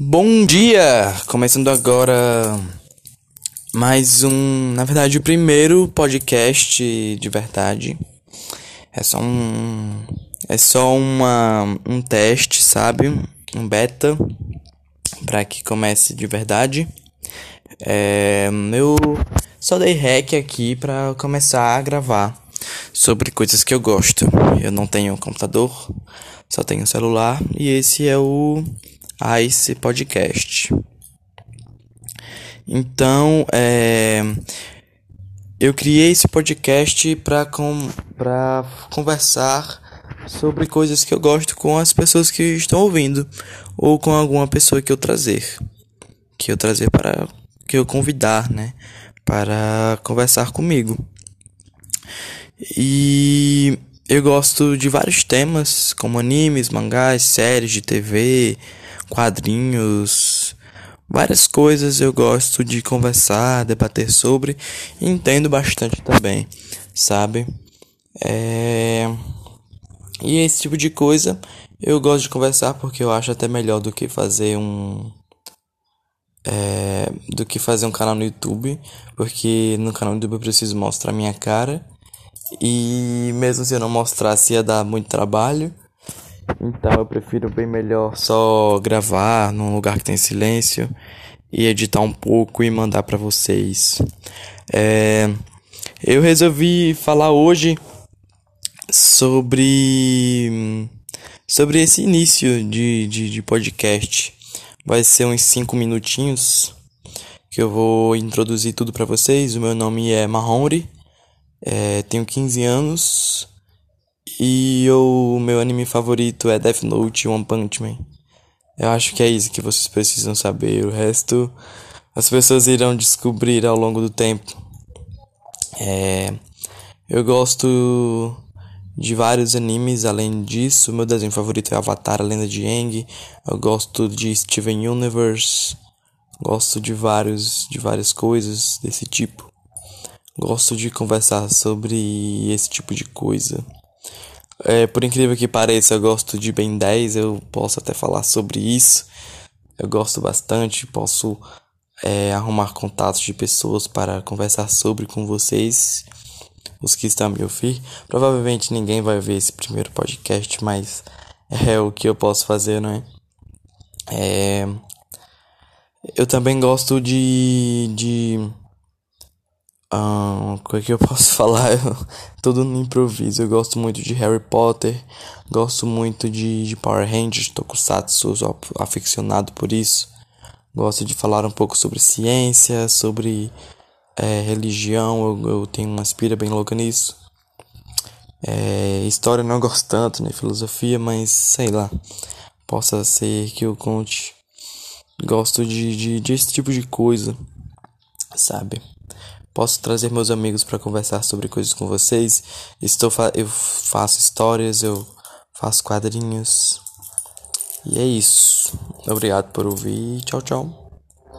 Bom dia! Começando agora mais um, na verdade, o primeiro podcast de verdade. É só um é só uma um teste, sabe? Um beta para que comece de verdade. É, eu só dei rec aqui para começar a gravar sobre coisas que eu gosto. Eu não tenho computador, só tenho celular e esse é o a esse podcast. Então, é, eu criei esse podcast para com, conversar sobre coisas que eu gosto com as pessoas que estão ouvindo ou com alguma pessoa que eu trazer, que eu trazer para que eu convidar, né, para conversar comigo. E eu gosto de vários temas, como animes, mangás, séries de TV, quadrinhos, várias coisas eu gosto de conversar, debater sobre e entendo bastante também, sabe? É... E esse tipo de coisa eu gosto de conversar porque eu acho até melhor do que fazer um. É... do que fazer um canal no YouTube, porque no canal no YouTube eu preciso mostrar minha cara e mesmo se eu não mostrasse ia dar muito trabalho. Então eu prefiro bem melhor só gravar num lugar que tem silêncio e editar um pouco e mandar para vocês. É, eu resolvi falar hoje sobre sobre esse início de, de, de podcast. Vai ser uns 5 minutinhos que eu vou introduzir tudo para vocês. O meu nome é Mahonri, é, tenho 15 anos e o meu anime favorito é Death Note e One Punch Man. Eu acho que é isso que vocês precisam saber. O resto as pessoas irão descobrir ao longo do tempo. É, eu gosto de vários animes além disso. Meu desenho favorito é Avatar, a Lenda de Aang. Eu gosto de Steven Universe. Gosto de vários de várias coisas desse tipo. Gosto de conversar sobre esse tipo de coisa. É, por incrível que pareça, eu gosto de Ben 10, eu posso até falar sobre isso. Eu gosto bastante, posso é, arrumar contatos de pessoas para conversar sobre com vocês, os que estão a me ouvir. Provavelmente ninguém vai ver esse primeiro podcast, mas é o que eu posso fazer, não é? é eu também gosto de, de um, o que, que eu posso falar? Tudo no improviso. Eu gosto muito de Harry Potter, gosto muito de, de Power Rangers, Tokusatsu, sou aficionado por isso. Gosto de falar um pouco sobre ciência, sobre é, religião, eu, eu tenho uma aspira bem louca nisso. É, história não gosto tanto, né? Filosofia, mas sei lá. Possa ser que eu conte. Gosto de, de, de esse tipo de coisa, sabe? Posso trazer meus amigos para conversar sobre coisas com vocês. Estou fa eu faço histórias, eu faço quadrinhos. E é isso. Obrigado por ouvir. Tchau, tchau.